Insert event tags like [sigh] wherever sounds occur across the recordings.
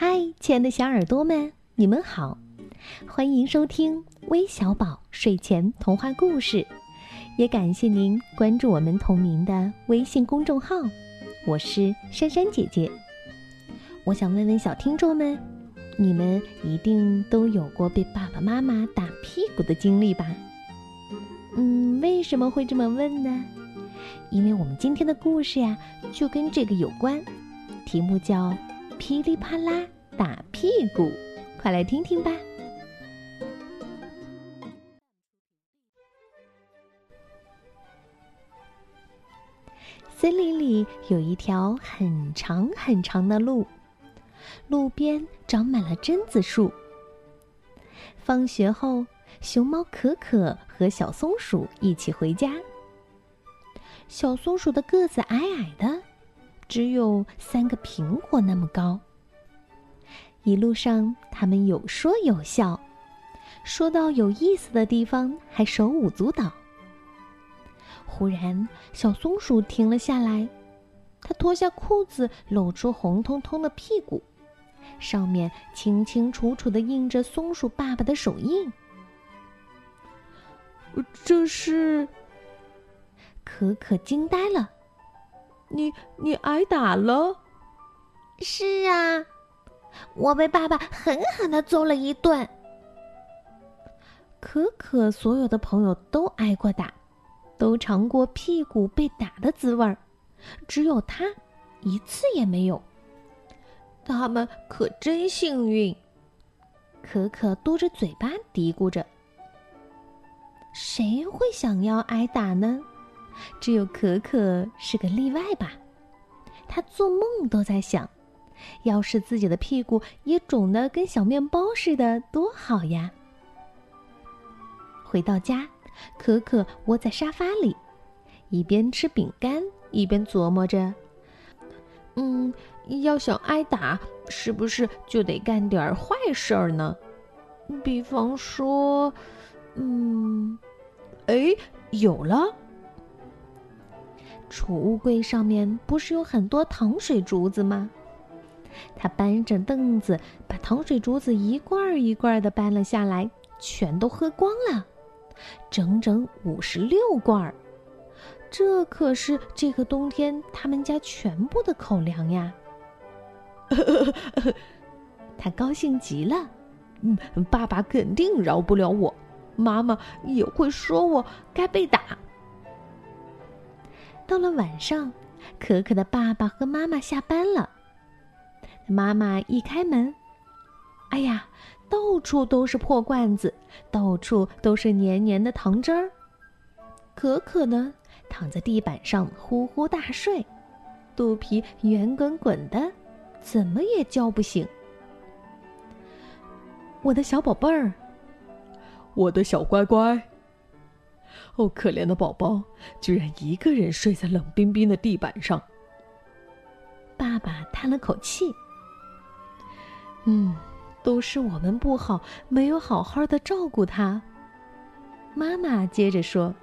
嗨，亲爱的小耳朵们，你们好，欢迎收听微小宝睡前童话故事，也感谢您关注我们同名的微信公众号。我是珊珊姐姐。我想问问小听众们，你们一定都有过被爸爸妈妈打屁股的经历吧？嗯，为什么会这么问呢？因为我们今天的故事呀，就跟这个有关，题目叫。噼里啪啦打屁股，快来听听吧。森林里有一条很长很长的路，路边长满了榛子树。放学后，熊猫可可和小松鼠一起回家。小松鼠的个子矮矮的。只有三个苹果那么高。一路上，他们有说有笑，说到有意思的地方还手舞足蹈。忽然，小松鼠停了下来，它脱下裤子，露出红彤彤的屁股，上面清清楚楚的印着松鼠爸爸的手印。这是？可可惊呆了。你你挨打了？是啊，我被爸爸狠狠的揍了一顿。可可所有的朋友都挨过打，都尝过屁股被打的滋味儿，只有他一次也没有。他们可真幸运。可可嘟着嘴巴嘀咕着：“谁会想要挨打呢？”只有可可是个例外吧，他做梦都在想，要是自己的屁股也肿得跟小面包似的，多好呀！回到家，可可窝在沙发里，一边吃饼干，一边琢磨着：“嗯，要想挨打，是不是就得干点坏事儿呢？比方说，嗯，哎，有了。”储物柜上面不是有很多糖水竹子吗？他搬着凳子，把糖水竹子一罐一罐的搬了下来，全都喝光了，整整五十六罐儿。这可是这个冬天他们家全部的口粮呀！[laughs] 他高兴极了。嗯，爸爸肯定饶不了我，妈妈也会说我该被打。到了晚上，可可的爸爸和妈妈下班了。妈妈一开门，哎呀，到处都是破罐子，到处都是黏黏的糖汁儿。可可呢，躺在地板上呼呼大睡，肚皮圆滚滚的，怎么也叫不醒。我的小宝贝儿，我的小乖乖。哦，可怜的宝宝，居然一个人睡在冷冰冰的地板上。爸爸叹了口气：“嗯，都是我们不好，没有好好的照顾他。”妈妈接着说：“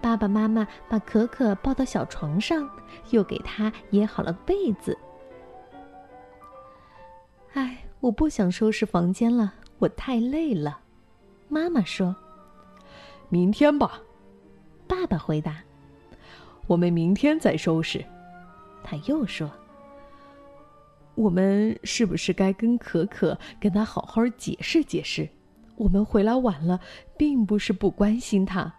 爸爸妈妈把可可抱到小床上，又给他掖好了被子。”哎，我不想收拾房间了，我太累了。妈妈说。明天吧，爸爸回答。我们明天再收拾。他又说：“我们是不是该跟可可跟他好好解释解释？我们回来晚了，并不是不关心他。”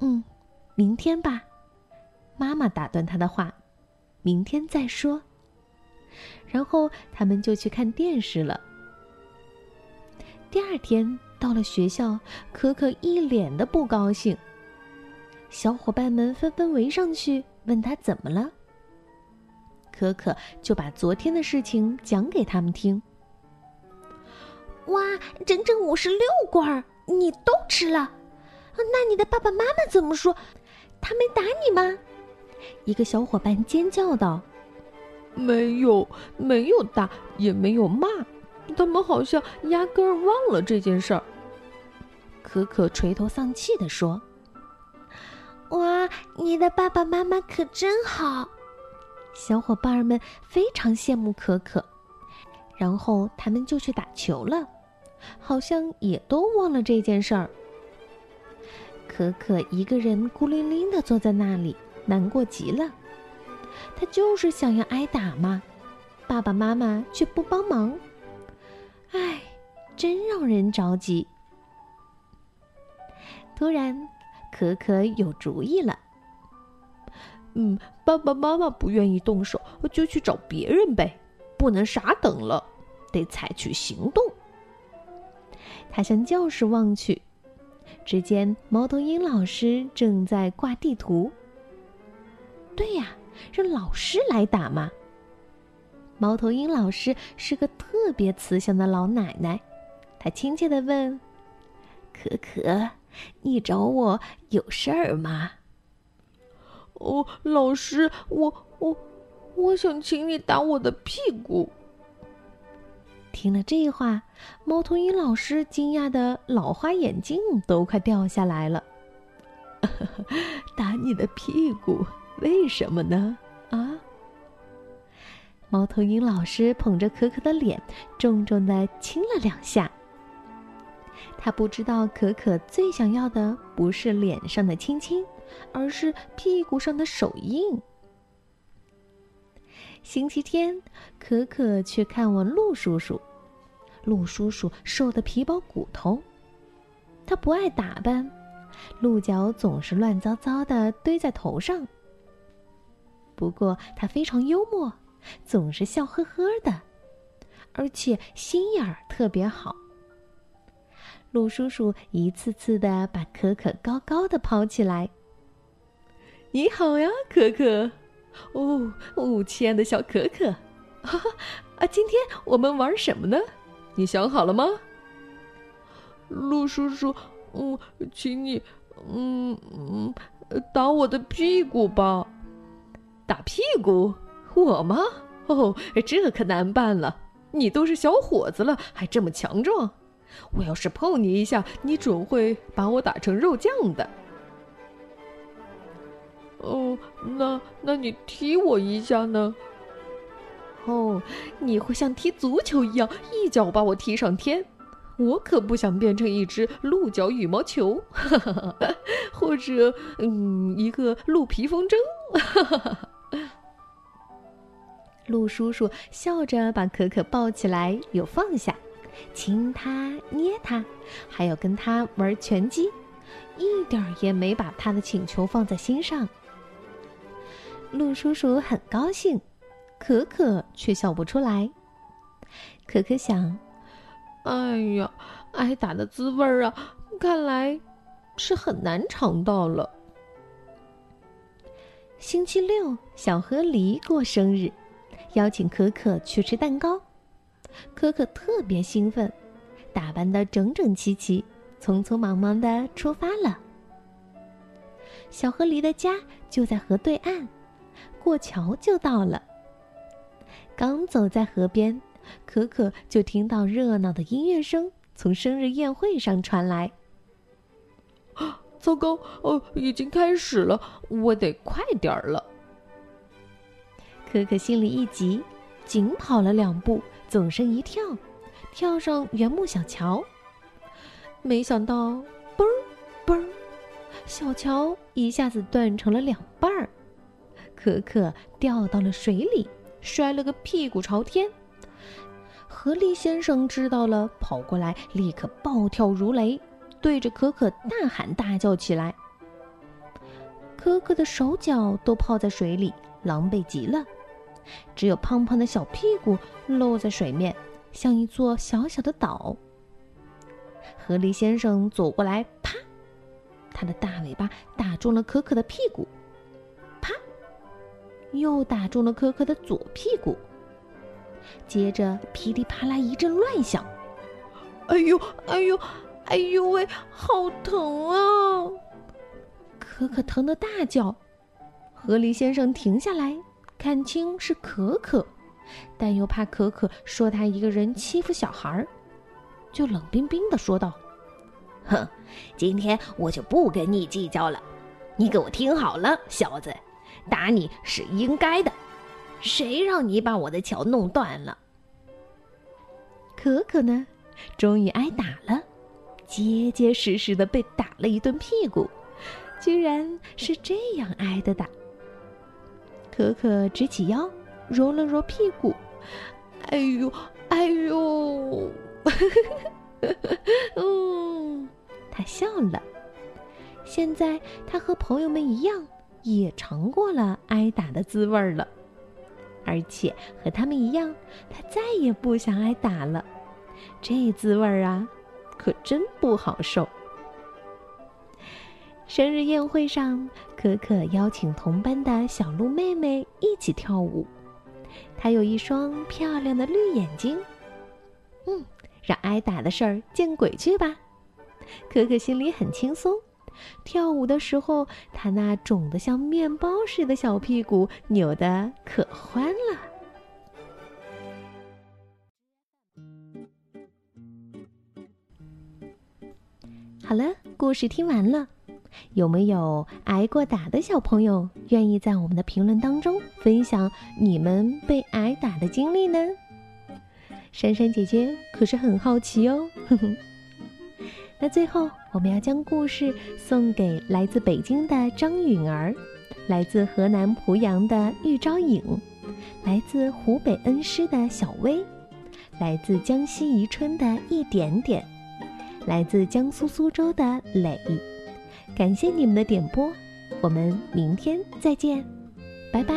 嗯，明天吧。妈妈打断他的话：“明天再说。”然后他们就去看电视了。第二天。到了学校，可可一脸的不高兴。小伙伴们纷纷围上去问他怎么了。可可就把昨天的事情讲给他们听。哇，整整五十六罐儿，你都吃了？那你的爸爸妈妈怎么说？他没打你吗？一个小伙伴尖叫道：“没有，没有打，也没有骂。”他们好像压根儿忘了这件事儿。可可垂头丧气地说：“哇，你的爸爸妈妈可真好。”小伙伴们非常羡慕可可，然后他们就去打球了，好像也都忘了这件事儿。可可一个人孤零零的坐在那里，难过极了。他就是想要挨打嘛，爸爸妈妈却不帮忙，唉，真让人着急。突然，可可有主意了。嗯，爸爸妈妈不愿意动手，就去找别人呗，不能傻等了，得采取行动。他向教室望去，只见猫头鹰老师正在挂地图。对呀，让老师来打嘛。猫头鹰老师是个特别慈祥的老奶奶，她亲切地问：“可可，你找我有事儿吗？”哦，老师，我我我想请你打我的屁股。听了这话，猫头鹰老师惊讶的老花眼镜都快掉下来了。[laughs] 打你的屁股？为什么呢？啊？猫头鹰老师捧着可可的脸，重重的亲了两下。他不知道可可最想要的不是脸上的亲亲。而是屁股上的手印。星期天，可可去看望陆叔叔。陆叔叔瘦得皮包骨头，他不爱打扮，鹿角总是乱糟糟的堆在头上。不过他非常幽默，总是笑呵呵的，而且心眼儿特别好。陆叔叔一次次的把可可高高的抛起来。你好呀，可可。哦哦，亲爱的小可可，哈 [laughs] 哈啊！今天我们玩什么呢？你想好了吗？陆叔叔，嗯，请你，嗯嗯，打我的屁股吧。打屁股？我吗？哦，这可难办了。你都是小伙子了，还这么强壮，我要是碰你一下，你准会把我打成肉酱的。哦，那那你踢我一下呢？哦，你会像踢足球一样一脚把我踢上天？我可不想变成一只鹿角羽毛球，哈哈哈，或者嗯，一个鹿皮风筝。哈哈哈。鹿叔叔笑着把可可抱起来，又放下，亲他，捏他，还要跟他玩拳击，一点也没把他的请求放在心上。鹿叔叔很高兴，可可却笑不出来。可可想：“哎呀，挨打的滋味儿啊，看来是很难尝到了。”星期六，小河狸过生日，邀请可可去吃蛋糕。可可特别兴奋，打扮的整整齐齐，匆匆忙忙的出发了。小河狸的家就在河对岸。过桥就到了。刚走在河边，可可就听到热闹的音乐声从生日宴会上传来。糟糕！哦，已经开始了，我得快点儿了。可可心里一急，紧跑了两步，纵身一跳，跳上圆木小桥。没想到，嘣儿嘣儿，小桥一下子断成了两半儿。可可掉到了水里，摔了个屁股朝天。河狸先生知道了，跑过来，立刻暴跳如雷，对着可可大喊大叫起来。可可的手脚都泡在水里，狼狈极了，只有胖胖的小屁股露在水面，像一座小小的岛。河狸先生走过来，啪，他的大尾巴打中了可可的屁股。啪又打中了可可的左屁股，接着噼里啪啦一阵乱响，哎呦哎呦哎呦喂，好疼啊！可可疼得大叫。河狸先生停下来，看清是可可，但又怕可可说他一个人欺负小孩儿，就冷冰冰的说道：“哼，今天我就不跟你计较了，你给我听好了，小子。”打你是应该的，谁让你把我的桥弄断了？可可呢，终于挨打了，结结实实的被打了一顿屁股，居然是这样挨的打。可可直起腰，揉了揉屁股，哎呦，哎呦，[laughs] 嗯，他笑了。现在他和朋友们一样，也尝过了挨打的滋味了。而且和他们一样，他再也不想挨打了。这滋味儿啊，可真不好受。生日宴会上，可可邀请同班的小鹿妹妹一起跳舞。她有一双漂亮的绿眼睛。嗯，让挨打的事儿见鬼去吧！可可心里很轻松。跳舞的时候，她那肿得像面包似的小屁股扭得可欢了。好了，故事听完了，有没有挨过打的小朋友愿意在我们的评论当中分享你们被挨打的经历呢？珊珊姐姐可是很好奇哦。呵呵。那最后，我们要将故事送给来自北京的张允儿，来自河南濮阳的玉昭颖，来自湖北恩施的小薇，来自江西宜春的一点点，来自江苏苏州的磊。感谢你们的点播，我们明天再见，拜拜。